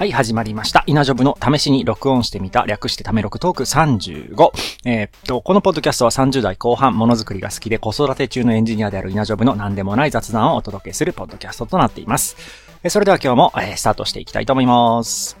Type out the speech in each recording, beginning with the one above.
はい、始まりました。稲ジョブの試しに録音してみた、略してため録トーク35。えー、っと、このポッドキャストは30代後半、ものづくりが好きで子育て中のエンジニアである稲ジョブの何でもない雑談をお届けするポッドキャストとなっています。それでは今日も、えー、スタートしていきたいと思います。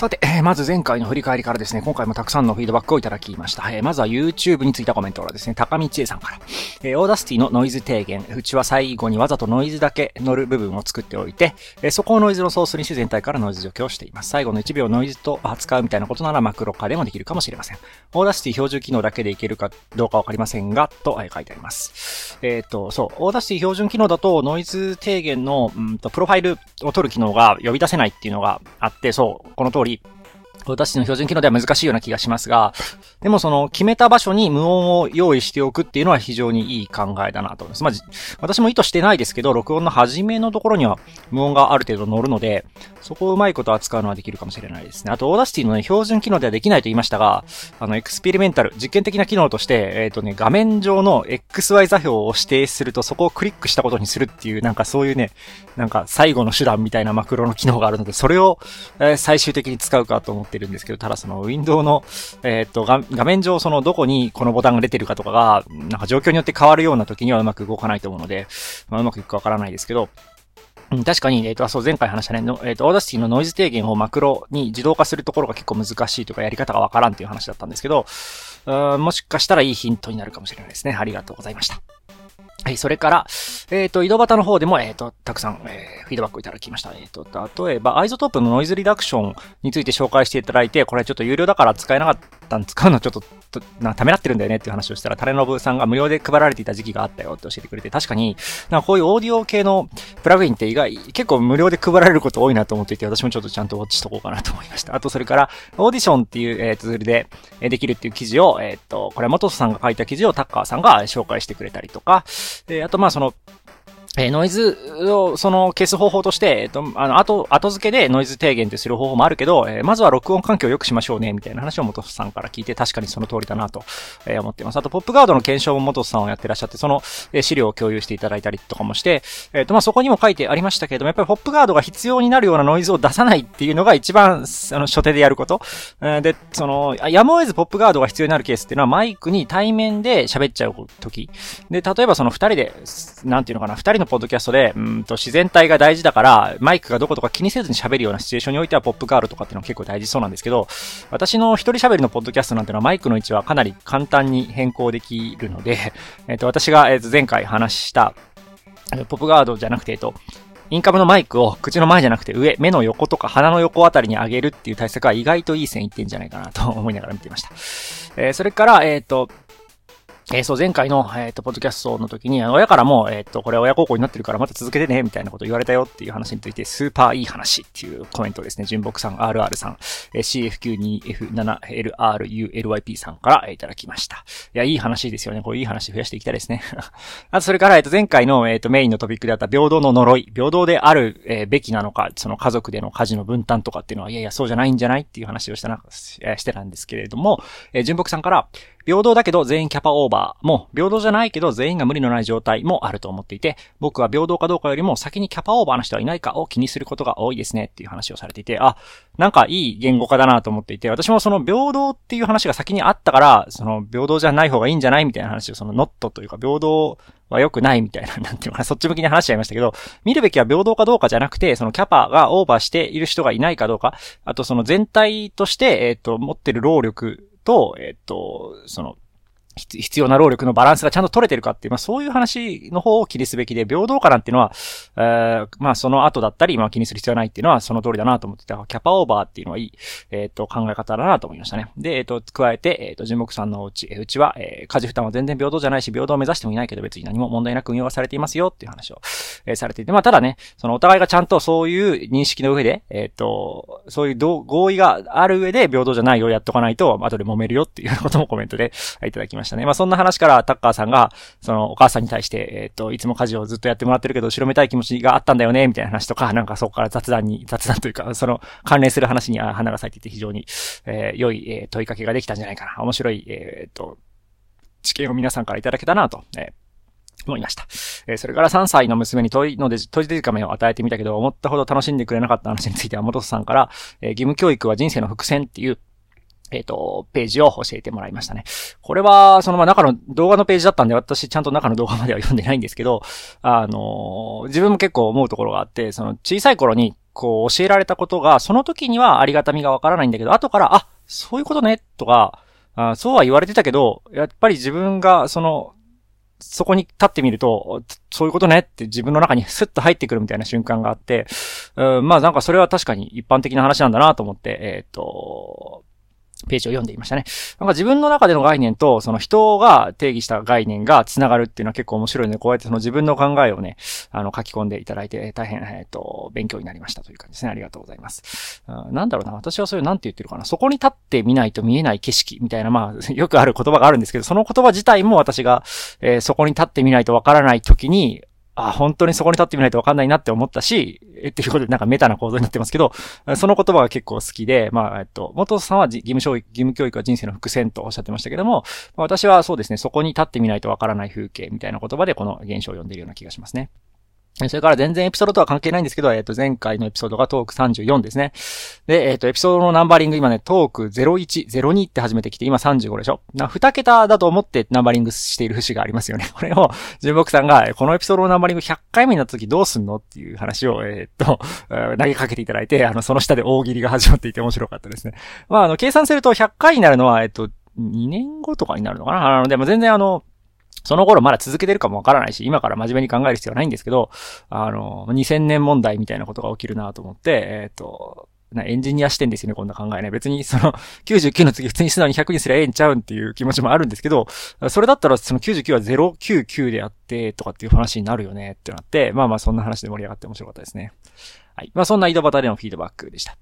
さて、えー、まず前回の振り返りからですね、今回もたくさんのフィードバックをいただきました。えー、まずは YouTube についたコメントからですね、高道恵さんから。えー、オーダースティのノイズ低減。うちは最後にわざとノイズだけ乗る部分を作っておいて、えー、そこをノイズのソースにして全体からノイズ除去をしています。最後の1秒ノイズと扱うみたいなことならマクロ化でもできるかもしれません。オーダースティ標準機能だけでいけるかどうかわかりませんが、と、え、書いてあります。えっ、と、そう、オーダースティ標準機能だとノイズ低減の、うんと、プロファイルを取る機能が呼び出せないっていうのがあって、そう、この通り、に。私の標準機能では難しいような気がしますが、でもその決めた場所に無音を用意しておくっていうのは非常にいい考えだなと思います。まあ、私も意図してないですけど、録音の始めのところには無音がある程度乗るので、そこをうまいこと扱うのはできるかもしれないですね。あと、 Audacity のね、標準機能ではできないと言いましたが、あの、 experimental、実験的な機能として、えっ、ー、とね、画面上の XY 座標を指定すると、そこをクリックしたことにするっていう、なんかそういうね、なんか最後の手段みたいなマクロの機能があるので、それを、えー、最終的に使うかと思っててるんですけど、ただその、ウィンドウの、えっ、ー、と画、面上その、どこにこのボタンが出てるかとかが、なんか状況によって変わるような時にはうまく動かないと思うので、まあ、うまくいくかわからないですけど、確かに、えっ、ー、と、そう、前回話したね、のえっ、ー、と、 Audacity のノイズ低減をマクロに自動化するところが結構難しいとか、やり方がわからんっていう話だったんですけど、もしかしたらいいヒントになるかもしれないですね。ありがとうございました。はい、それから、えっ、ー、と、井戸端の方でも、えっ、ー、と、たくさん、えー、フィードバックいただきました。えっ、と、例えば、 iZotope のノイズリダクションについて紹介していただいて、これちょっと有料だから使えなかったん、使うのちょっと、な、ためらってるんだよねっていう話をしたら、タレノブさんが無料で配られていた時期があったよって教えてくれて、確かに、なんかこういうオーディオ系のプラグインって意外、結構無料で配られること多いなと思っていて、私もちょっとちゃんとウォッチしとこうかなと思いました。あと、それから、オーディションっていう、えー、ツールで、できるっていう記事を、えっ、と、これ、元さんが書いた記事をタッカーさんが紹介してくれたりとか、えあと、まあ、その、えー、ノイズを、その、消す方法として、えっ、と、あの、後、後付けでノイズ低減ってする方法もあるけど、えー、まずは録音環境を良くしましょうね、みたいな話を元さんから聞いて、確かにその通りだなと、え、思っています。あと、ポップガードの検証も元さんをやってらっしゃって、その、え、資料を共有していただいたりとかもして、えっ、と、まあ、そこにも書いてありましたけれども、やっぱりポップガードが必要になるようなノイズを出さないっていうのが一番、あの、初手でやること。えー、で、その、やむを得ずポップガードが必要になるケースっていうのは、マイクに対面で喋っちゃう時。で、例えばその二人で、なんていうのかな、二人のポッドキャストで、うんと自然体が大事だから、マイクがどことか気にせずに喋るようなシチュエーションにおいてはポップガールとかっていうのは結構大事そうなんですけど、私の一人喋りのポッドキャストなんてのはマイクの位置はかなり簡単に変更できるので、えっ、と、私が、えー、と前回話した、ポップガードじゃなくて、えっ、と、インカムのマイクを口の前じゃなくて上、目の横とか鼻の横あたりに上げるっていう対策は意外といい線いってんじゃないかなと思いながら見ていました。えー、それから、えっ、ー、と、えー、そう、前回の、えっ、ー、と、ポッドキャストの時に、親からも、えっ、ー、と、これ親孝行になってるからまた続けてね、みたいなこと言われたよっていう話について、スーパーいい話っていうコメントですね。純木さん、RR さん、えー、CFQ2F7LRULYP さんから、いただきました。いや、いい話ですよね。こういい話増やしていきたいですね。あと、それから、えっ、と、前回の、えっ、と、メインのトピックであった平等の呪い、平等である、えべきなのか、その家族での家事の分担とかっていうのは、いやいや、そうじゃないんじゃないっていう話をしたな、してたんですけれども、え純木さんから、平等だけど全員キャパオーバーも、平等じゃないけど全員が無理のない状態もあると思っていて、僕は平等かどうかよりも先にキャパオーバーの人はいないかを気にすることが多いですねっていう話をされていて、あ、なんかいい言語化だなと思っていて、私もその平等っていう話が先にあったから、その平等じゃない方がいいんじゃないみたいな話を、そのノットというか平等は良くないみたいな、なんていうのかな、そっち向きに話しちゃいましたけど、見るべきは平等かどうかじゃなくて、そのキャパがオーバーしている人がいないかどうか、あとその全体として、えっ、ー、と、持ってる労力と、えっ、と、その、必要な労力のバランスがちゃんと取れてるかっていう、まあそういう話の方を気にすべきで、平等かなんていうのは、えー、まあその後だったり、まあ気にする必要はないっていうのはその通りだなと思ってた。キャパオーバーっていうのはいい、えっ、ー、と、考え方だなと思いましたね。で、えっ、ー、と、加えて、えっ、ー、と、樹木さんのうち、うちは、えー、家事負担は全然平等じゃないし、平等を目指してもいないけど別に何も問題なく運用はされていますよっていう話を、え、されていて、まあただね、そのお互いがちゃんとそういう認識の上で、えっ、と、そういう合意がある上で平等じゃないようやっとかないと、後で揉めるよっていうこともコメントでいただきましたね。まあそんな話からタッカーさんが、そのお母さんに対して、えっ、ー、と、いつも家事をずっとやってもらってるけど、後ろめたい気持ちがあったんだよね、みたいな話とか、なんかそこから雑談に、雑談というか、その関連する話に花が咲いていて非常に、えー、良い、えー、問いかけができたんじゃないかな。面白い、えっ、ー、と、知見を皆さんからいただけたなと、え思いました。えー、それから3歳の娘に問いので、問いデジカメを与えてみたけど、思ったほど楽しんでくれなかった話については、元さんから、えー、義務教育は人生の伏線っていう、えっ、ー、と、ページを教えてもらいましたね。これは、そのま中の動画のページだったんで、私ちゃんと中の動画までは読んでないんですけど、あのー、自分も結構思うところがあって、その小さい頃に、こう教えられたことが、その時にはありがたみがわからないんだけど、後から、あ、そういうことね、とか、あそうは言われてたけど、やっぱり自分が、その、そこに立ってみると、そういうことねって自分の中に スッと入ってくるみたいな瞬間があって、うん、まあなんかそれは確かに一般的な話なんだなと思って、えっ、ー、と、ページを読んでいましたね。なんか自分の中での概念と、その人が定義した概念が繋がるっていうのは結構面白いので、こうやってその自分の考えをね、あの、書き込んでいただいて、大変、えっ、と、勉強になりましたという感じですね。ありがとうございます。なんだろうな、私はそれなんて言ってるかな。そこに立ってみないと見えない景色みたいな、まあ、よくある言葉があるんですけど、その言葉自体も私が、えー、そこに立ってみないとわからない時に、あ、本当にそこに立ってみないとわかんないなって思ったし、え、っていうことでなんかメタな構造になってますけど、その言葉が結構好きで、まあ、えっと、元さんは義務教育、義務教育は人生の伏線とおっしゃってましたけども、私はそうですね、そこに立ってみないとわからない風景みたいな言葉でこの現象を読んでいるような気がしますね。それから全然エピソードとは関係ないんですけど、えっ、と、前回のエピソードがトーク34ですね。で、えっ、と、エピソードのナンバリング今ね、トーク01、02って始めてきて、今35でしょ？な、2桁だと思ってナンバリングしている節がありますよね。これを、純木さんが、このエピソードのナンバリング100回目になった時どうすんのっていう話を、えっ、と、投げかけていただいて、あの、その下で大喜利が始まっていて面白かったですね。まあ、あの、計算すると100回になるのは、えっ、と、2年後とかになるのかな？あの、でも全然あの、その頃まだ続けてるかもわからないし、今から真面目に考える必要はないんですけど、あの、2000年問題みたいなことが起きるなと思って、えっ、ー、と、な、エンジニア視点ですよね、こんな考えね。別にその、99の次普通に素直に100にすりゃええんちゃうんっていう気持ちもあるんですけど、それだったらその99は099であって、とかっていう話になるよねってなって、まあまあそんな話で盛り上がって面白かったですね。はい。まあそんな井戸端でのフィードバックでした。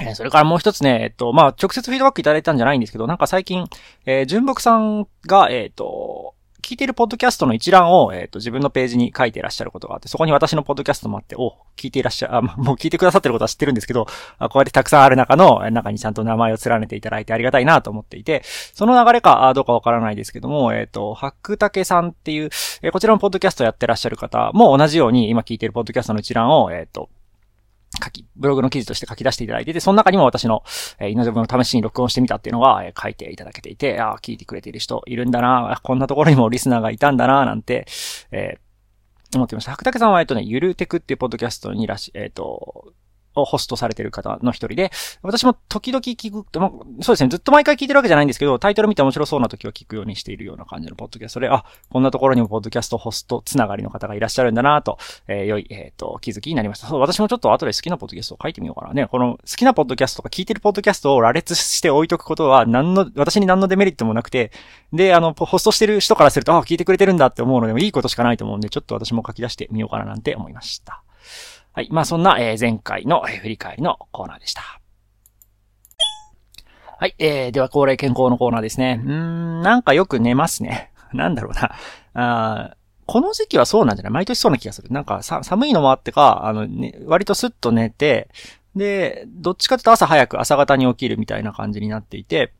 え、それからもう一つね、えっと、まあ、直接フィードバックいただいたんじゃないんですけど、なんか最近、えー、純木さんが、えっ、と、聞いているポッドキャストの一覧を、えっ、と、自分のページに書いていらっしゃることがあって、そこに私のポッドキャストもあって、お、聞いていらっしゃ、あ、もう 聞いてくださってることは知ってるんですけど、あこうやってたくさんある中の、中にちゃんと名前を連ねていただいてありがたいなと思っていて、その流れか、どうかわからないですけども、えっ、ー、と、白竹さんっていう、え、こちらのポッドキャストやってらっしゃる方も同じように、今聞いているポッドキャストの一覧を、えっ、と、書き、ブログの記事として書き出していただいてて、その中にも私の、えー、イノジョブの試しに録音してみたっていうのが、えー、書いていただけていて、ああ、聞いてくれている人いるんだな、こんなところにもリスナーがいたんだな、なんて、えー、思ってました。白竹さんは、えっとね、ゆるテクっていうポッドキャストにらし、えっ、ー、と、をホストされてる方の一人で、私も時々聞く、まそうですね、ずっと毎回聞いてるわけじゃないんですけど、タイトル見て面白そうな時は聞くようにしているような感じのポッドキャストで、あ、こんなところにもポッドキャストホストつながりの方がいらっしゃるんだなと、えー、良い、えっ、ー、と、気づきになりました。そう、私もちょっと後で好きなポッドキャストを書いてみようかなね。この好きなポッドキャストとか聞いてるポッドキャストを羅列して置いとくことは、何の、私に何のデメリットもなくて、で、あの、ホストしてる人からすると、あ、聞いてくれてるんだって思うのでもいいことしかないと思うんで、ちょっと私も書き出してみようかななんて思いました。はい。まあ、そんな、え、前回の、え、振り返りのコーナーでした。はい。えー、では、恒例健康のコーナーですね。うん、なんかよく寝ますね。なんだろうな。あこの時期はそうなんじゃない？毎年そうな気がする。なんかさ、寒いのもあってか、あの、ね、割とスッと寝て、で、どっちかというと朝早く朝方に起きるみたいな感じになっていて、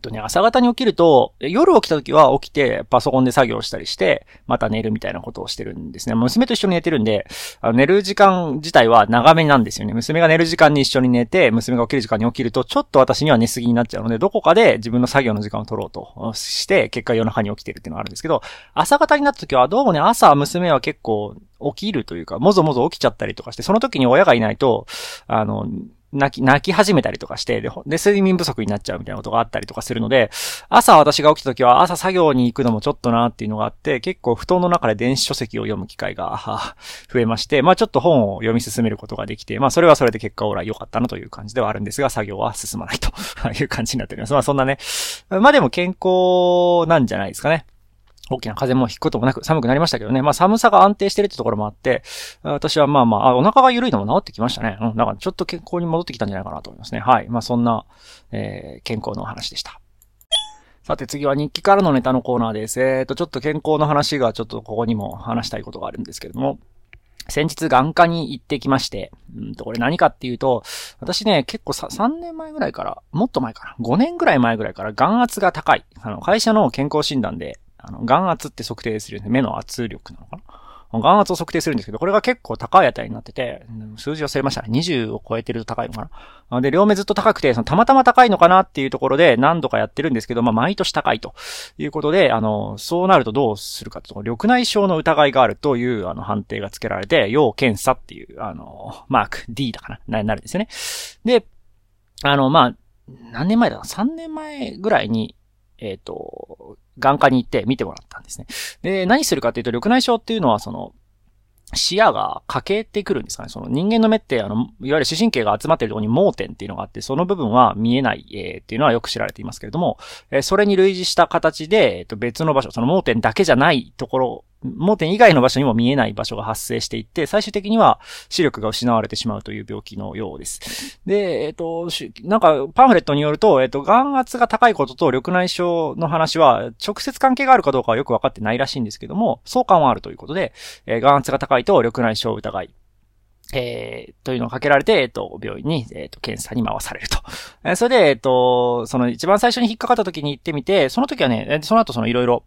とね、朝方に起きると、夜起きた時は起きてパソコンで作業したりして、また寝るみたいなことをしてるんですね。娘と一緒に寝てるんで、あの寝る時間自体は長めなんですよね。娘が寝る時間に一緒に寝て、娘が起きる時間に起きると、ちょっと私には寝すぎになっちゃうので、どこかで自分の作業の時間を取ろうとして、結果夜中に起きてるっていうのがあるんですけど、朝方になった時はどうもね、朝娘は結構起きるというか、もぞもぞ起きちゃったりとかして、その時に親がいないと、あの、泣き、泣き始めたりとかして、で、で、睡眠不足になっちゃうみたいなことがあったりとかするので、朝私が起きた時は朝作業に行くのもちょっとなっていうのがあって、結構布団の中で電子書籍を読む機会が増えまして、まあちょっと本を読み進めることができて、まあそれはそれで結果オーラ良かったなという感じではあるんですが、作業は進まないという感じになっております。まあそんなね、まあでも健康なんじゃないですかね。大きな風も引くこともなく寒くなりましたけどね。まあ寒さが安定してるってところもあって、私はまあまあ、お腹が緩いのも治ってきましたね。うん。だからちょっと健康に戻ってきたんじゃないかなと思いますね。はい。まあそんな、えー、健康のお話でした。さて次は日記からのネタのコーナーです。えっ、ー、と、ちょっと健康の話がちょっとここにも話したいことがあるんですけれども、先日眼科に行ってきまして、うんと、これ何かっていうと、私ね、結構さ、3年前ぐらいから、もっと前かな、5年ぐらい前ぐらいから眼圧が高い。あの、会社の健康診断で、あの、眼圧って測定するんで、目の圧力なのかな？眼圧を測定するんですけど、これが結構高い値になってて、数字忘れました。20を超えてると高いのかな？で、両目ずっと高くて、そのたまたま高いのかなっていうところで何度かやってるんですけど、まあ、毎年高いということで、あの、そうなるとどうするかと、緑内障の疑いがあるという、あの、判定がつけられて、要検査っていう、あの、マーク D だかな、な、なるんですよね。で、あの、まあ、何年前だ ?3 年前ぐらいに、えっ、ー、と、眼科に行って見てもらったんですね。で、何するかっていうと、緑内障っていうのは、その、視野が欠けてくるんですかね。その人間の目って、あの、いわゆる視神経が集まっているところに盲点っていうのがあって、その部分は見えない、えー、っていうのはよく知られていますけれども、えー、それに類似した形で、えっ、ー、と、別の場所、その盲点だけじゃないところ盲点以外の場所にも見えない場所が発生していって、最終的には視力が失われてしまうという病気のようです。で、えっ、と、なんか、パンフレットによると、えっ、と、眼圧が高いことと緑内障の話は、直接関係があるかどうかはよくわかってないらしいんですけども、相関はあるということで、えー、眼圧が高いと緑内障疑い。えー、というのをかけられて、えっ、と、病院に、えっ、と、検査に回されると。えー、それで、えっ、と、その一番最初に引っかかった時に行ってみて、その時はね、その後そのいろいろ、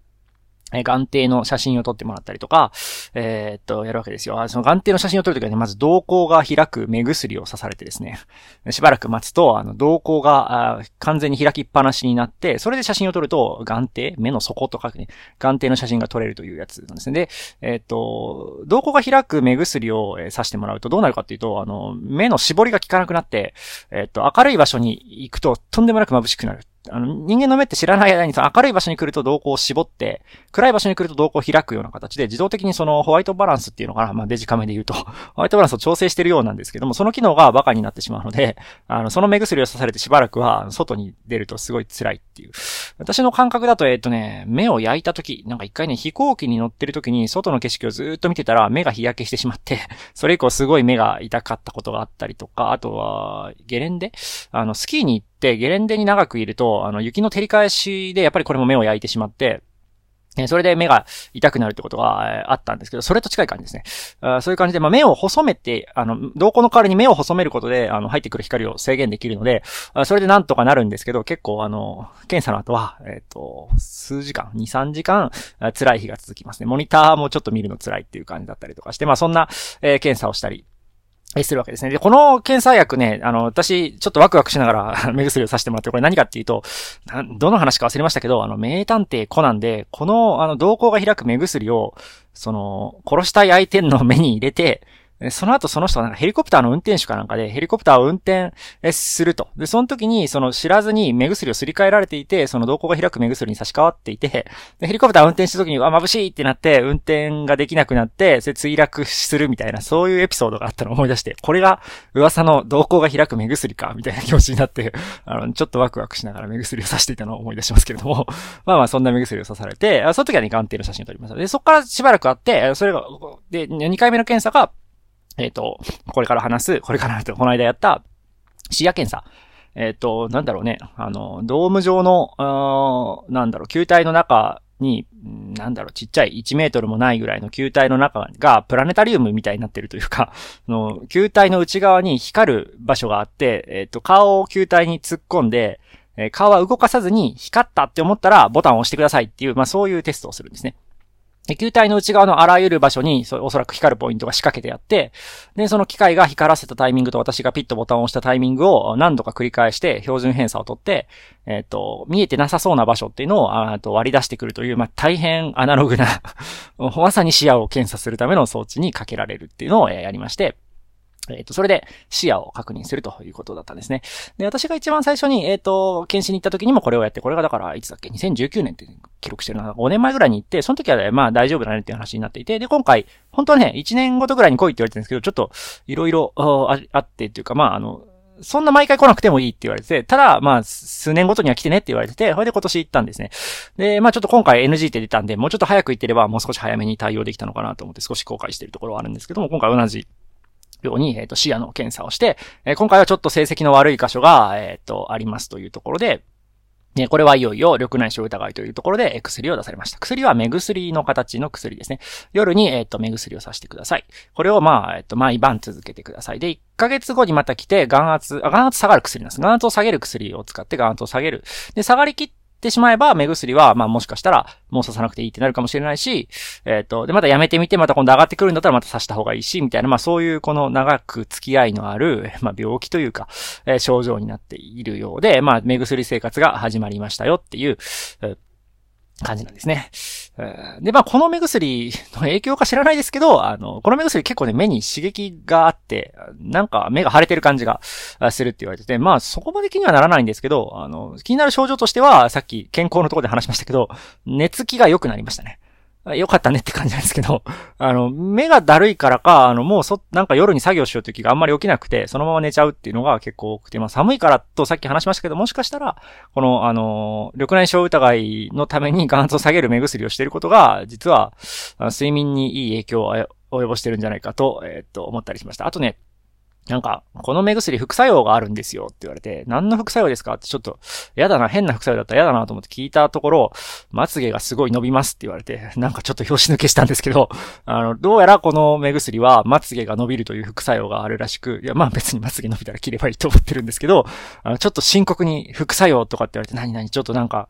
え眼底の写真を撮ってもらったりとか、えー、っと、やるわけですよ。その眼底の写真を撮るときはね、まず瞳孔が開く目薬を刺されてですね、しばらく待つと、あの、瞳孔が完全に開きっぱなしになって、それで写真を撮ると、眼底、目の底とかね、眼底の写真が撮れるというやつなんですね。で、えー、っと、瞳孔が開く目薬を刺してもらうとどうなるかっていうと、あの、目の絞りが効かなくなって、え、っと、明るい場所に行くととんでもなく眩しくなる。あの、人間の目って知らない間に明るい場所に来ると瞳孔を絞って、暗い場所に来ると瞳孔を開くような形で、自動的にそのホワイトバランスっていうのかな、まあデジカメで言うと、ホワイトバランスを調整してるようなんですけども、その機能がバカになってしまうので、あの、その目薬を刺されてしばらくは、外に出るとすごい辛いっていう。私の感覚だと、えっとね、目を焼いた時、なんか一回ね、飛行機に乗ってる時に、外の景色をずっと見てたら、目が日焼けしてしまって、それ以降すごい目が痛かったことがあったりとか、あとは、ゲレンデ？あの、スキーに行って、ゲレンデに長くいると、あの、雪の照り返しで、やっぱりこれも目を焼いてしまって、それで目が痛くなるってことがあったんですけど、それと近い感じですね。そういう感じで、まあ、目を細めて、あの、瞳孔の代わりに目を細めることで、あの、入ってくる光を制限できるので、それでなんとかなるんですけど、結構あの、検査の後は、えっ、ー、と、数時間、2、3時間、辛い日が続きますね。モニターもちょっと見るの辛いっていう感じだったりとかして、まあ、そんな、えー、検査をしたり、するわけですね。で、この検査薬ね、あの、私、ちょっとワクワクしながら 目薬をさせてもらって、これ何かっていうと、どの話か忘れましたけど、あの、名探偵コナンで、この、あの、瞳孔が開く目薬を、その、殺したい相手の目に入れて、その後その人はなんかヘリコプターの運転手かなんかでヘリコプターを運転すると。で、その時にその知らずに目薬をすり替えられていて、その瞳孔が開く目薬に差し替わっていて、でヘリコプターを運転した時に、あ、眩しいってなって、運転ができなくなって、それ墜落するみたいな、そういうエピソードがあったのを思い出して、これが噂の瞳孔が開く目薬か、みたいな気持ちになって、あの、ちょっとワクワクしながら目薬を刺していたのを思い出しますけれども、まあまあそんな目薬を刺されて、その時はね、眼底の写真を撮りました。で、そこからしばらくあって、それが、で、2回目の検査が、えっ、ー、と、これから話す、これから、この間やった視野検査。えっ、ー、と、なんだろうね。あの、ドーム状の、なんだろう、球体の中に、なんだろう、ちっちゃい1メートルもないぐらいの球体の中がプラネタリウムみたいになってるというか、の球体の内側に光る場所があって、えっ、ー、と、顔を球体に突っ込んで、えー、顔は動かさずに光ったって思ったらボタンを押してくださいっていう、まあそういうテストをするんですね。球体の内側のあらゆる場所に、おそらく光るポイントが仕掛けてあって、で、その機械が光らせたタイミングと私がピッとボタンを押したタイミングを何度か繰り返して標準偏差をとって、えっ、ー、と、見えてなさそうな場所っていうのを、あと割り出してくるという、まあ、大変アナログな まさに視野を検査するための装置にかけられるっていうのをやりまして、えっ、と、それで視野を確認するということだったんですね。で、私が一番最初に、えっ、ー、と、検診に行った時にもこれをやって、これがだから、いつだっけ ?2019 年って記録してるな。5年前ぐらいに行って、その時は、ね、まあ大丈夫だねっていう話になっていて、で、今回、本当はね、1年ごとぐらいに来いって言われてるんですけど、ちょっと、いろいろあってっていうか、まああの、そんな毎回来なくてもいいって言われてて、ただ、まあ、数年ごとには来てねって言われてて、それで今年行ったんですね。で、まあちょっと今回 NG って出たんで、もうちょっと早く行ってれば、もう少し早めに対応できたのかなと思って少し後悔してるところはあるんですけども、今回同じように、えっ、と、視野の検査をして、今回はちょっと成績の悪い箇所が、えっ、と、ありますというところで、ね、これはいよいよ緑内障疑いというところで薬を出されました。薬は目薬の形の薬ですね。夜に、えっ、と、目薬をさしてください。これをまあ、えっ、と、毎晩続けてください。で、1ヶ月後にまた来て、眼圧、あ、眼圧下がる薬なんです。眼圧を下げる薬を使って眼圧を下げる。で、下がりきってってしまえば、目薬は、まあもしかしたら、もう刺さなくていいってなるかもしれないし、えっ、と、で、またやめてみて、また今度上がってくるんだったらまた刺した方がいいし、みたいな、まあそういうこの長く付き合いのある、まあ病気というか、えー、症状になっているようで、まあ目薬生活が始まりましたよっていう、えー感じなんですね。で、まあ、この目薬の影響か知らないですけど、あの、この目薬結構ね、目に刺激があって、なんか目が腫れてる感じがするって言われてて、まあ、そこまで気にはならないんですけど、あの、気になる症状としては、さっき健康のところで話しましたけど、寝つきが良くなりましたね。よかったねって感じなんですけど、あの、目がだるいからか、あの、もうそ、なんか夜に作業しようという気があんまり起きなくて、そのまま寝ちゃうっていうのが結構多くて、まあ寒いからとさっき話しましたけど、もしかしたら、この、あの、緑内障疑いのために 眼圧を下げる目薬をしていることが、実は、睡眠にいい影響を及ぼしてるんじゃないかと、えー、っと、思ったりしました。あとね、なんか、この目薬副作用があるんですよって言われて、何の副作用ですかってちょっと、やだな、変な副作用だったらやだなと思って聞いたところ、まつげがすごい伸びますって言われて、なんかちょっと拍子抜けしたんですけど、あの、どうやらこの目薬はまつげが伸びるという副作用があるらしく、いや、まあ別にまつげ伸びたら切ればいいと思ってるんですけど、あの、ちょっと深刻に副作用とかって言われて、何々ちょっとなんか、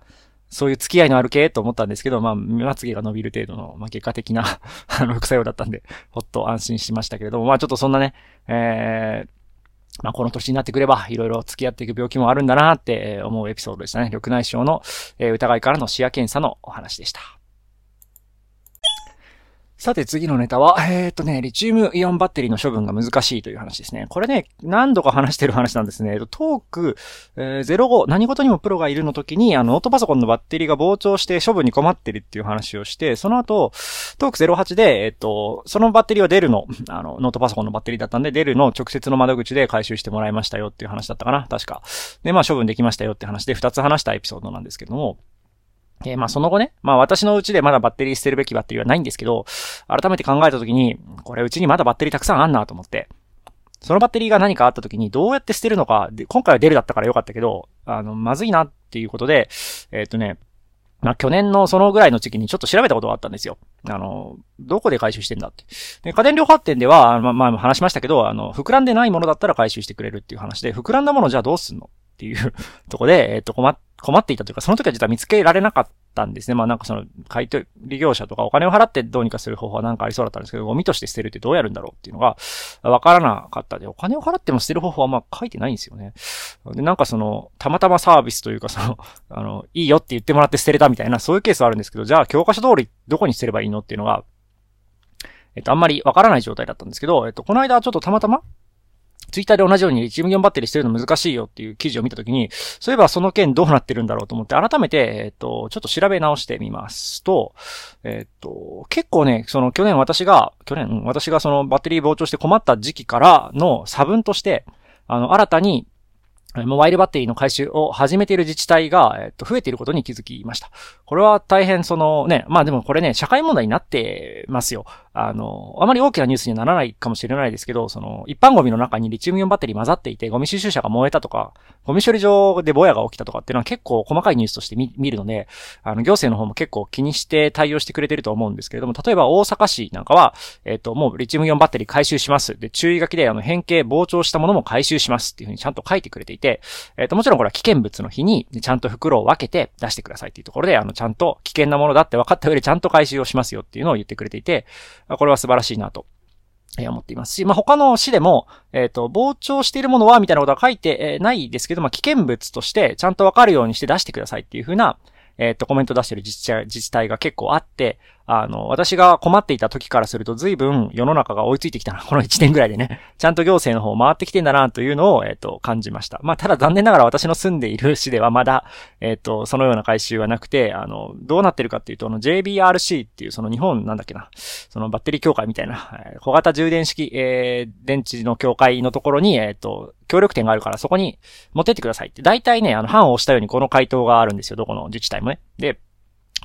そういう付き合いのある系と思ったんですけど、まあ、まつげが伸びる程度の、まあ、外科的な あの、副作用だったんで、ほっと安心しましたけれども、まあ、ちょっとそんなね、えー、まあ、この年になってくれば、いろいろ付き合っていく病気もあるんだなって思うエピソードでしたね。緑内障のえ疑いからの視野検査のお話でした。さて次のネタは、えー、っとね、リチウムイオンバッテリーの処分が難しいという話ですね。これね、何度か話してる話なんですね。トーク、えー、05、何事にもプロがいるの時に、あの、ノートパソコンのバッテリーが膨張して処分に困ってるっていう話をして、その後、トーク08で、えー、っと、そのバッテリーはデルの、あの、ノートパソコンのバッテリーだったんで、デルの直接の窓口で回収してもらいましたよっていう話だったかな確か。で、まあ処分できましたよって話で2つ話したエピソードなんですけども、えー、まあその後ね、まあ私のうちでまだバッテリー捨てるべきバッテリーはないんですけど、改めて考えたときに、これうちにまだバッテリーたくさんあんなと思って、そのバッテリーが何かあったときにどうやって捨てるのか、で、今回はデルだったからよかったけど、あの、まずいなっていうことで、えっ、ー、とね、まあ、去年のそのぐらいの時期にちょっと調べたことがあったんですよ。あの、どこで回収してんだって。で、家電量販店では、まあ、まあ、話しましたけど、あの、膨らんでないものだったら回収してくれるっていう話で、膨らんだものじゃあどうすんのっていうとこで、えっ、と、困っ、困っていたというか、その時は実は見つけられなかったんですね。まあなんかその、買取業者とかお金を払ってどうにかする方法はなんかありそうだったんですけど、ゴミとして捨てるってどうやるんだろうっていうのが、わからなかったで、お金を払っても捨てる方法はまあ書いてないんですよね。で、なんかその、たまたまサービスというかその、あの、いいよって言ってもらって捨てれたみたいな、そういうケースはあるんですけど、じゃあ教科書通りどこに捨てればいいのっていうのが、えっと、あんまりわからない状態だったんですけど、えっと、この間ちょっとたまたま、ツイッターで同じようにリチウムイオンバッテリーしてるの難しいよっていう記事を見たときに、そういえばその件どうなってるんだろうと思って改めて、えっと、ちょっと調べ直してみますと、えっと、結構ね、その去年私が、去年、私がそのバッテリー膨張して困った時期からの差分として、あの、新たにモバイルバッテリーの回収を始めている自治体が、えっと、増えていることに気づきました。これは大変そのね、まあでもこれね、社会問題になってますよ。あの、あまり大きなニュースにはならないかもしれないですけど、その、一般ゴミの中にリチウムイオンバッテリー混ざっていて、ゴミ収集車が燃えたとか、ゴミ処理場でボヤが起きたとかっていうのは結構細かいニュースとして見るので、あの、行政の方も結構気にして対応してくれてると思うんですけれども、例えば大阪市なんかは、えっ、と、もうリチウムイオンバッテリー回収します。で、注意書きで、あの、変形、膨張したものも回収しますっていうふうにちゃんと書いてくれていて、えっ、と、もちろんこれは危険物の日に、ちゃんと袋を分けて出してくださいっていうところで、あの、ちゃんと危険なものだって分かった上でちゃんと回収をしますよっていうのを言ってくれていて、これは素晴らしいなとえ。思っていますし、まあ、他の市でも、えっ、ー、と、膨張しているものは、みたいなことは書いて、えないですけど、まあ、危険物として、ちゃんとわかるようにして出してくださいっていうふうな、えっ、ー、と、コメント出してる自治体自治体が結構あって、あの、私が困っていた時からすると随分世の中が追いついてきたな、この1年ぐらいでね、ちゃんと行政の方回ってきてんだなというのを、えっ、ー、と、感じました。まあ、ただ残念ながら私の住んでいる市ではまだ、えっ、ー、と、そのような回収はなくて、あの、どうなってるかっていうと、あの、JBRC っていうその日本なんだっけな、そのバッテリー協会みたいな、小型充電式、えー、電池の協会のところに、えっ、と、協力店があるからそこに持ってってくださいって。大体ね、あの、判を押したようにこの回答があるんですよ、どこの自治体もね。で、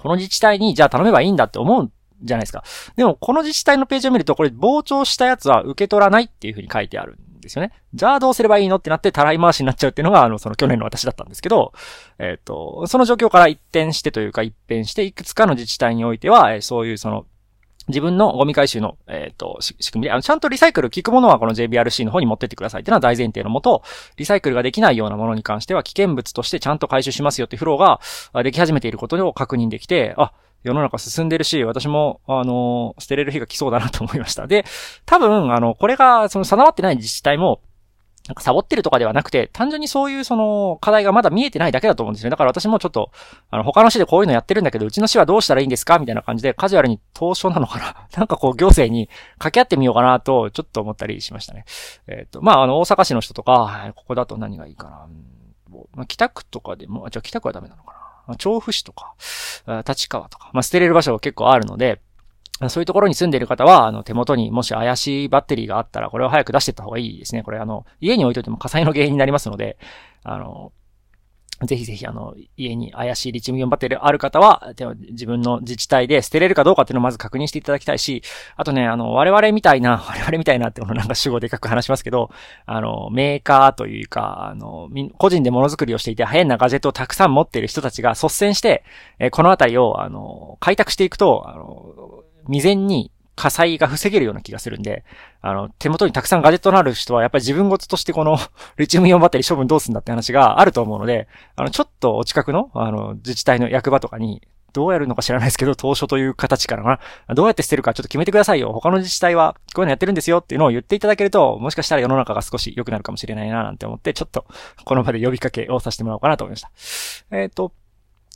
この自治体にじゃあ頼めばいいんだって思うじゃないですか。でも、この自治体のページを見ると、これ、傍聴したやつは受け取らないっていう風に書いてあるんですよね。じゃあどうすればいいのってなって、たらい回しになっちゃうっていうのが、あの、その去年の私だったんですけど、えっ、ー、と、その状況から一転してというか、一変して、いくつかの自治体においては、え、そういうその、自分のゴミ回収の、えっ、ー、と、仕組みで、あの、ちゃんとリサイクル効くものはこの JBRC の方に持ってってくださいっていうのは大前提のもと、リサイクルができないようなものに関しては危険物としてちゃんと回収しますよっていうフローができ始めていることを確認できて、あ、世の中進んでるし、私も、あの、捨てれる日が来そうだなと思いました。で、多分、あの、これが、その、定まってない自治体も、なんかサボってるとかではなくて、単純にそういうその課題がまだ見えてないだけだと思うんですね。だから私もちょっと、あの、他の市でこういうのやってるんだけど、うちの市はどうしたらいいんですか？みたいな感じで、カジュアルに投書なのかな？なんかこう、行政に掛け合ってみようかなと、ちょっと思ったりしましたね。えっ、ー、と、まあ、あの、大阪市の人とか、ここだと何がいいかな？まあ、北区とかでも、あ、じゃあ北区はダメなのかな？まあ、調布市とか、立川とか、まあ、捨てれる場所が結構あるので、そういうところに住んでいる方は、あの、手元にもし怪しいバッテリーがあったら、これを早く出していった方がいいですね。これあの、家に置いといても火災の原因になりますので、あの、ぜひぜひあの、家に怪しいリチウムイオンバッテリーある方は、自分の自治体で捨てれるかどうかっていうのをまず確認していただきたいし、あとね、あの、我々みたいな、我々みたいなってこのなんか主語でかく話しますけど、あの、メーカーというか、あの、個人でものづくりをしていて変なガジェットをたくさん持っている人たちが率先して、えこのあたりを、あの、開拓していくと、あの、未然に火災が防げるような気がするんで、あの、手元にたくさんガジェットのある人は、やっぱり自分事としてこの リチウムイオンバッテリー処分どうすんだって話があると思うので、あの、ちょっとお近くの、あの、自治体の役場とかに、どうやるのか知らないですけど、当初という形からな。どうやって捨てるかちょっと決めてくださいよ。他の自治体はこういうのやってるんですよっていうのを言っていただけると、もしかしたら世の中が少し良くなるかもしれないななんて思って、ちょっとこの場で呼びかけをさせてもらおうかなと思いました。えっ、ー、と、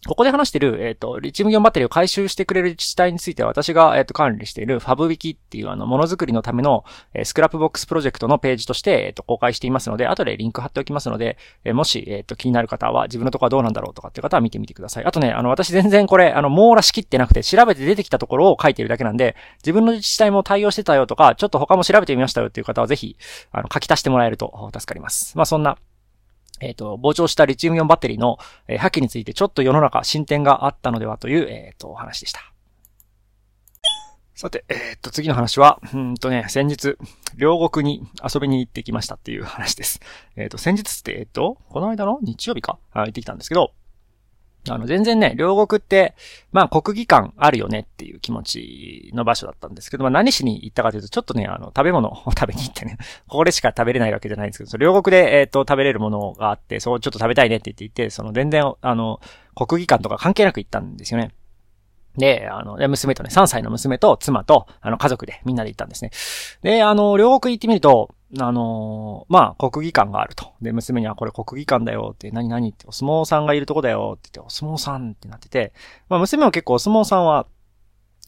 ここで話してる、えっ、ー、と、リチウムイオンバッテリーを回収してくれる自治体については、私が、えっ、ー、と、管理しているファブウィキっていう、あの、ものづくりのための、えー、 Scrapbox プロジェクトのページとして、えっ、と、公開していますので、後でリンク貼っておきますので、えもし、えっ、と、気になる方は、自分のとこはどうなんだろうとかっていう方は見てみてください。あとね、あの、私全然これ、あの、網羅しきってなくて、調べて出てきたところを書いているだけなんで、自分の自治体も対応してたよとか、ちょっと他も調べてみましたよっていう方は、ぜひ、あの、書き足してもらえると助かります。まあ、そんな、えっ、ー、と、膨張したリチウムイオンバッテリーの、えー、破棄についてちょっと世の中進展があったのではという、えっ、ー、と、お話でした。さて、えっ、と、次の話は、うんとね、先日、両国に遊びに行ってきましたっていう話です。えっ、と、先日って、えっ、と、この間の日曜日か？行ってきたんですけど、あの、全然ね、両国って、まあ、国技館あるよねっていう気持ちの場所だったんですけど、まあ、何しに行ったかというと、ちょっとね、あの、食べ物を 食べに行ってね、ここでしか食べれないわけじゃないんですけど、両国で、えっ、ー、と、食べれるものがあって、そう、ちょっと食べたいねって言っていて、その、全然、あの、国技館とか関係なく行ったんですよね。で、あの、娘とね、3歳の娘と妻と、あの、家族でみんなで行ったんですね。で、あの、両国行ってみると、あのー、まあ、国技館があると。で、娘にはこれ国技館だよって、何々って、お相撲さんがいるとこだよって言って、お相撲さんってなってて、まあ、娘も結構お相撲さんは、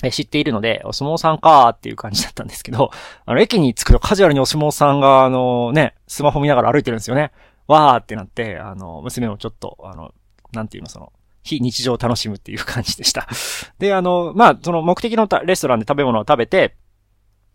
え、知っているので、お相撲さんかーっていう感じだったんですけど、あの、駅に着くとカジュアルにお相撲さんが、あのね、スマホ見ながら歩いてるんですよね。わーってなって、あの、娘もちょっと、あの、なんていうの、その、非日常を楽しむっていう感じでした。で、あの、まあ、その目的のレストランで食べ物を食べて、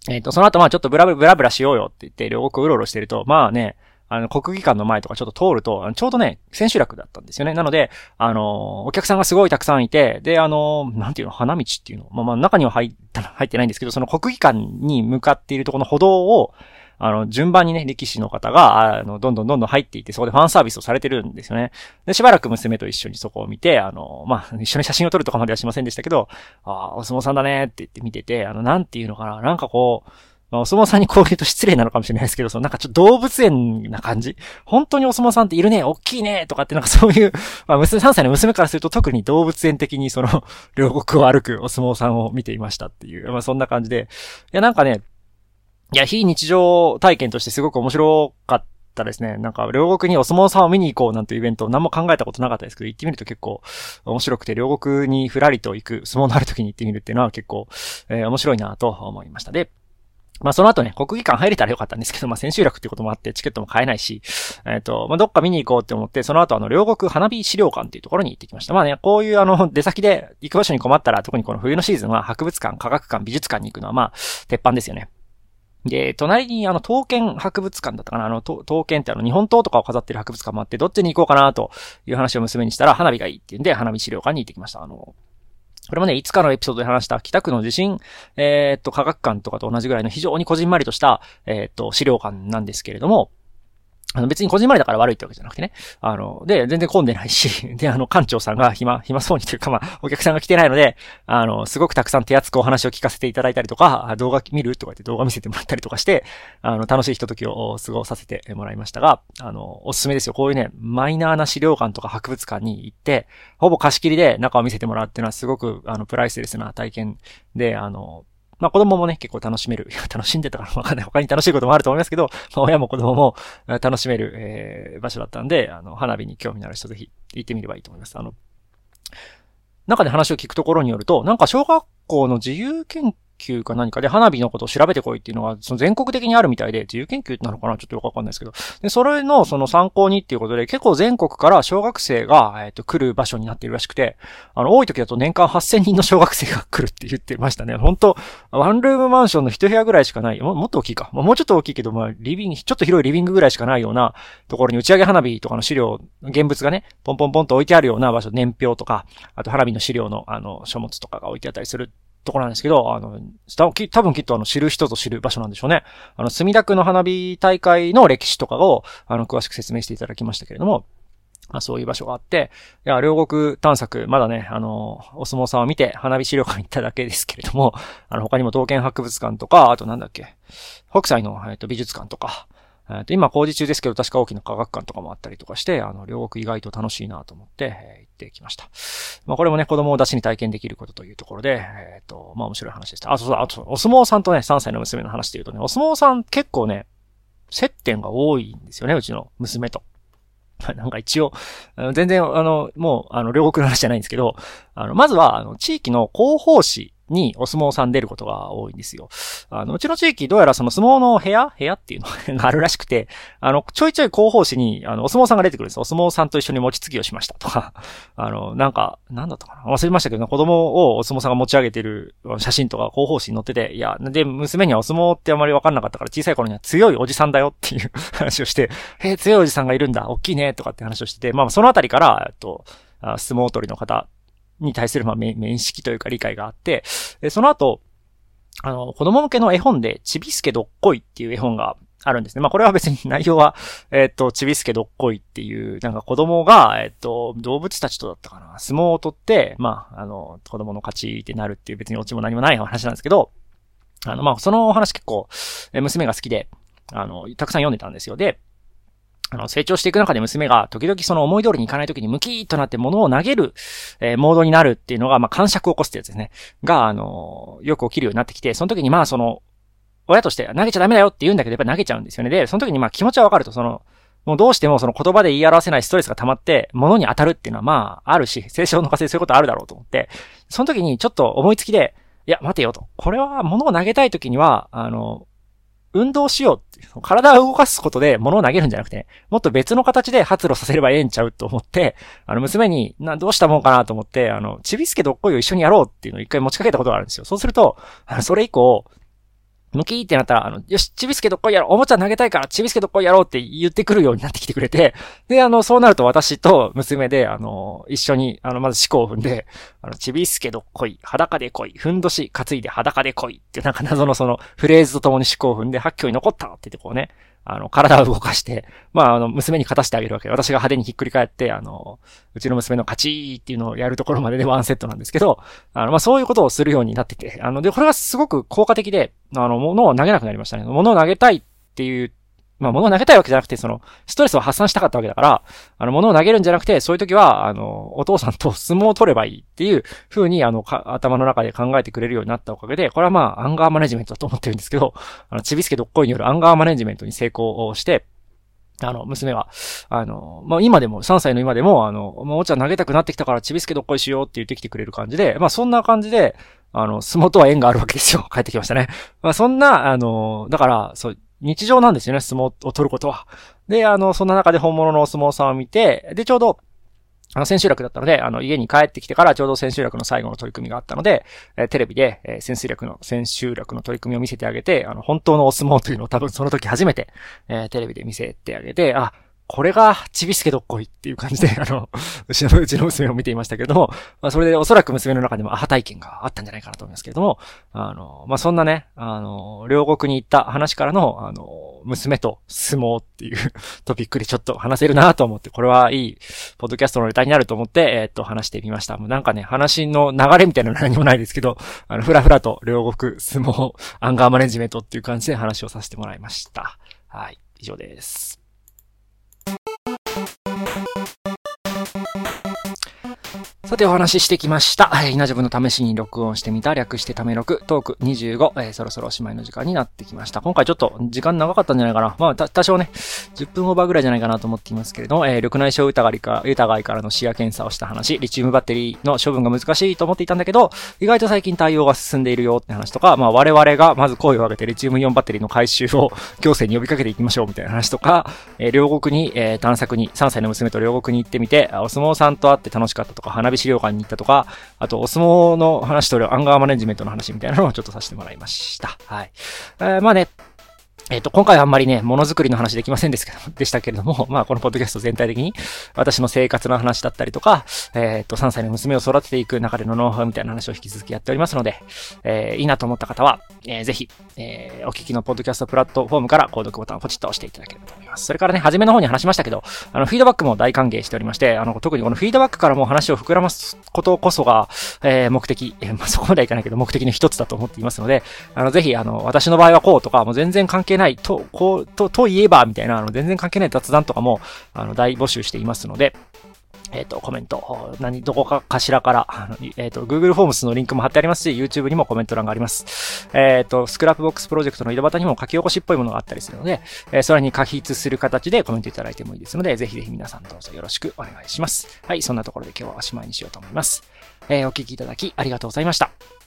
えっ、ー、と、その後まあちょっとブラブラブラブラしようよって言って、両国うろうろしてると、まあね、あの、国技館の前とかちょっと通ると、ちょうどね、千秋楽だったんですよね。なので、あの、お客さんがすごいたくさんいて、で、あの、なんていうの、花道っていうの。まあまあ中には入った、入ってないんですけど、その国技館に向かっているとこの歩道を、あの、順番にね、力士の方が、あの、どんどんどんどん入っていって、そこでファンサービスをされてるんですよね。で、しばらく娘と一緒にそこを見て、あの、まあ、一緒に写真を撮るとかまではしませんでしたけど、ああ、お相撲さんだねって言って見てて、あの、なんていうのかな、なんかこう、まあ、お相撲さんにこう言うと失礼なのかもしれないですけど、そのなんかちょっと動物園な感じ本当にお相撲さんっているね大きいねとかってなんかそういう、まあ、娘、3歳の娘からすると特に動物園的にその、両国を歩くお相撲さんを見ていましたっていう、まあそんな感じで。いや、なんかね、いや、非日常体験としてすごく面白かったですね。なんか、両国にお相撲さんを見に行こうなんてイベント何も考えたことなかったですけど、行ってみると結構面白くて、両国にふらりと行く、相撲のある時に行ってみるっていうのは結構、えー、面白いなと思いました。で、まあその後ね、国技館入れたらよかったんですけど、まあ千秋楽ってこともあってチケットも買えないし、えっ、ー、と、まあどっか見に行こうって思って、その後あの、両国花火資料館っていうところに行ってきました。まあね、こういうあの、出先で行く場所に困ったら、特にこの冬のシーズンは博物館、科学館、美術館に行くのはまあ、鉄板ですよね。で、隣にあの、刀剣博物館だったかなあの、刀剣ってあの、日本刀とかを飾ってる博物館もあって、どっちに行こうかなという話を娘にしたら、花火がいいっていうんで、花火資料館に行ってきました。あの、これもね、いつかのエピソードで話した北区の地震、えー、っと、科学館とかと同じぐらいの非常にこじんまりとした、えー、っと、資料館なんですけれども、あの別にこじんまりだから悪いってわけじゃなくてね。あの、で、全然混んでないし、で、あの、館長さんが暇、暇そうにというか、まあ、お客さんが来てないので、あの、すごくたくさん手厚くお話を聞かせていただいたりとか、動画見るとか言って動画見せてもらったりとかして、あの、楽しいひとときを過ごさせてもらいましたが、あの、おすすめですよ。こういうね、マイナーな資料館とか博物館に行って、ほぼ貸し切りで中を見せてもらうっていうのはすごく、あの、プライスレスな体験で、あの、まあ子供もね、結構楽しめる。いや、楽しんでたからわかんない。他に楽しいこともあると思いますけど、まあ親も子供も楽しめる、えー、場所だったんで、あの、花火に興味のある人ぜひ行ってみればいいと思います。あの、中で話を聞くところによると、なんか小学校の自由研究か何かで花火のことを調べてこいっていうのが、その全国的にあるみたいで、自由研究なのかなちょっとよくわかんないですけど。で、それのその参考にっていうことで、結構全国から小学生が、えっ、ー、と、来る場所になっているらしくて、あの、多い時だと年間8000人の小学生が来るって言ってましたね。本当ワンルームマンションの一部屋ぐらいしかない。ももっと大きいか。もうちょっと大きいけど、まあ、リビング、ちょっと広いリビングぐらいしかないようなところに打ち上げ花火とかの資料、現物がね、ポンポンポンと置いてあるような場所、年表とか、あと花火の資料の、あの、書物とかが置いてあったりするところなんですけど、あの、多分きっとあの、知る人ぞ知る場所なんでしょうね。あの、墨田区の花火大会の歴史とかを、あの、詳しく説明していただきましたけれども、まあ、そういう場所があって、いや、両国探索、まだね、あの、お相撲さんを見て花火資料館行っただけですけれども、あの、他にも刀剣博物館とか、あとなんだっけ、北斎の、えっと、美術館とか、えっと、今工事中ですけど、確か大きな科学館とかもあったりとかして、あの、両国意外と楽しいなと思って、えー、行ってきました。まあ、これもね、子供を出しに体験できることというところで、えっ、ー、と、まあ、面白い話でした。あ、そうそう、あと、お相撲さんとね、3歳の娘の話で言うとね、お相撲さん結構ね、接点が多いんですよね、うちの娘と。なんか一応、全然、あの、もう、あの、両国の話じゃないんですけど、あの、まずは、あの、地域の広報誌にお相撲さん出ることが多いんですよ。あの、うちの地域どうやらその相撲の部屋部屋っていうのがあるらしくて、あの、ちょいちょい広報誌に、あの、お相撲さんが出てくるんですよ。お相撲さんと一緒に餅つきをしましたと。か、あの、なんか、なんだったかな。忘れましたけど、子供をお相撲さんが持ち上げてる写真とか広報誌に載ってて、いや、で、娘にはお相撲ってあまりわかんなかったから小さい頃には強いおじさんだよっていう 話をして、へえ、強いおじさんがいるんだ、大きいね、とかって話をしてて、まあ、そのあたりから、えっと、相撲取りの方に対する、まあ、面識というか理解があって、その後、あの、子供向けの絵本で、ちびすけどっこいっていう絵本があるんですね。まあ、これは別に内容は、えっ、と、ちびすけどっこいっていう、なんか子供が、えっ、と、動物たちとだったかな、相撲を取って、まあ、あの、子供の勝ちってなるっていう別にオチも何もない話なんですけど、あの、まあ、そのお話結構、娘が好きで、あの、たくさん読んでたんですよ。で、あの、成長していく中で娘が時々その思い通りにいかない時にムキーとなって物を投げる、えー、モードになるっていうのが、まあ、感触を起こすってやつですね。が、あの、よく起きるようになってきて、その時にまあ、その、親として投げちゃダメだよって言うんだけど、やっぱ投げちゃうんですよね。で、その時にまあ気持ちはわかると、その、もうどうしてもその言葉で言い表せないストレスが溜まって、物に当たるっていうのはまあ、あるし、聖書の火星そういうことあるだろうと思って、その時にちょっと思いつきで、いや、待てよと。これは物を投げたい時には、あの、運動しようって、体を動かすことで物を投げるんじゃなくて、もっと別の形で発露させればええんちゃうと思って、あの、娘に、な、どうしたもんかなと思って、あの、ちびすけどっこいを一緒にやろうっていうのを一回持ちかけたことがあるんですよ。そうすると、それ以降、ムキーってなったら、あの、よし、ちびすけどっこいやろ。う、おもちゃ投げたいからちびすけどっこいやろうって言ってくるようになってきてくれて、で、あの、そうなると私と娘で、あの、一緒に、あの、まず思考を踏んで、あの、ちびすけどっこい、裸で来い、ふんどし担いで裸で来いってなんか謎のそのフレーズと共に思考を踏んで、発狂に残ったって言ってこうね、あの、体を動かして、まあ、あの、娘に勝たしてあげるわけで。私が派手にひっくり返って、あの、うちの娘の勝ちっていうのをやるところまででワンセットなんですけど、あの、まあ、そういうことをするようになってて、あの、で、これはすごく効果的で、あの、物を投げなくなりましたね。物を投げたいっていうまあ、物を投げたいわけじゃなくて、その、ストレスを発散したかったわけだから、あの、物を投げるんじゃなくて、そういう時は、あの、お父さんと相撲を取ればいいっていう風に、あの、頭の中で考えてくれるようになったおかげで、これはまあ、アンガーマネジメントだと思ってるんですけど、あの、ちびすけどっこいによるアンガーマネジメントに成功をして、あの、娘は、あの、まあ、今でも、3歳の今でも、あの、もうお茶投げたくなってきたから、ちびすけどっこいしようって言ってきてくれる感じで、まあ、そんな感じで、あの、相撲とは縁があるわけですよ。帰ってきましたね。まあ、そんな、あの、だから、そう、日常なんですよね、相撲を取ることは。で、あの、そんな中で本物のお相撲さんを見て、で、ちょうど、あの、千秋楽だったので、あの、家に帰ってきてからちょうど千秋楽の最後の取り組みがあったので、えー、テレビで、えー、千秋楽の、千秋楽の取り組みを見せてあげて、あの、本当のお相撲というのを多分その時初めて、えー、テレビで見せてあげて、あ、これがちびすけどっこいっていう感じで、あの、うちの、うちの娘を見ていましたけれども、まあそれでおそらく娘の中でもアハ体験があったんじゃないかなと思いますけれども、あの、まあそんなね、あの、両国に行った話からの、あの、娘と相撲っていう トピックでちょっと話せるなと思って、これはいい、ポッドキャストのネタになると思って、えっと、話してみました。もうなんかね、話の流れみたいなの何もないですけど、あの、ふらふらと両国相撲、アンガーマネジメントっていう感じで話をさせてもらいました。はい、以上です。さてお話ししてきました。えー、稲ジョブの試しに録音してみた、略してため録、トーク25、えー、そろそろおしまいの時間になってきました。今回ちょっと時間長かったんじゃないかな。まあ、多少ね、10分オーバーぐらいじゃないかなと思っていますけれども、えー、緑内障疑いか、疑いからの視野検査をした話、リチウムバッテリーの処分が難しいと思っていたんだけど、意外と最近対応が進んでいるよって話とか、まあ我々がまず声を上げてリチウムイオンバッテリーの回収を行政に呼びかけていきましょうみたいな話とか、えー、両国に、えー、探索に、3歳の娘と両国に行ってみて、お相撲さんと会って楽しかったとか、花火資料館に行ったとか、あと、お相撲の話とアンガーマネジメントの話みたいなのをちょっとさせてもらいました。はい。えー、まあね、えっ、と、今回はあんまりね、ものづくりの話できませんですけど、でしたけれども、まあ、このポッドキャスト全体的に、私の生活の話だったりとか、えっ、と、3歳の娘を育てていく中でのノウハウみたいな話を引き続きやっておりますので、えー、いいなと思った方は、えー、ぜひ、えー、お聞きのポッドキャストプラットフォームから購読ボタンをポチッと押していただければと思います。それからね、初めの方に話しましたけど、あの、フィードバックも大歓迎しておりまして、あの、特にこのフィードバックからも話を膨らますことこそが、えー、目的、えー、まあ、そこまではいかないけど、目的の一つだと思っていますので、あの、ぜひ、あの、私の場合はこうとか、もう全然関係ないと、こう、と、といえば、みたいな、あの、全然関係ない雑談とかも、あの、大募集していますので、えっ、ー、と、コメント、何、どこかかしらから、あのえっ、ー、と、Google フォームスのリンクも貼ってありますし、YouTube にもコメント欄があります。えっ、ー、と、 Scrapbox プロジェクトの井戸端にも書き起こしっぽいものがあったりするので、えそれに加筆する形でコメントいただいてもいいですので、ぜひぜひ皆さんどうぞよろしくお願いします。はい、そんなところで今日はおしまいにしようと思います。えお聞きいただきありがとうございました。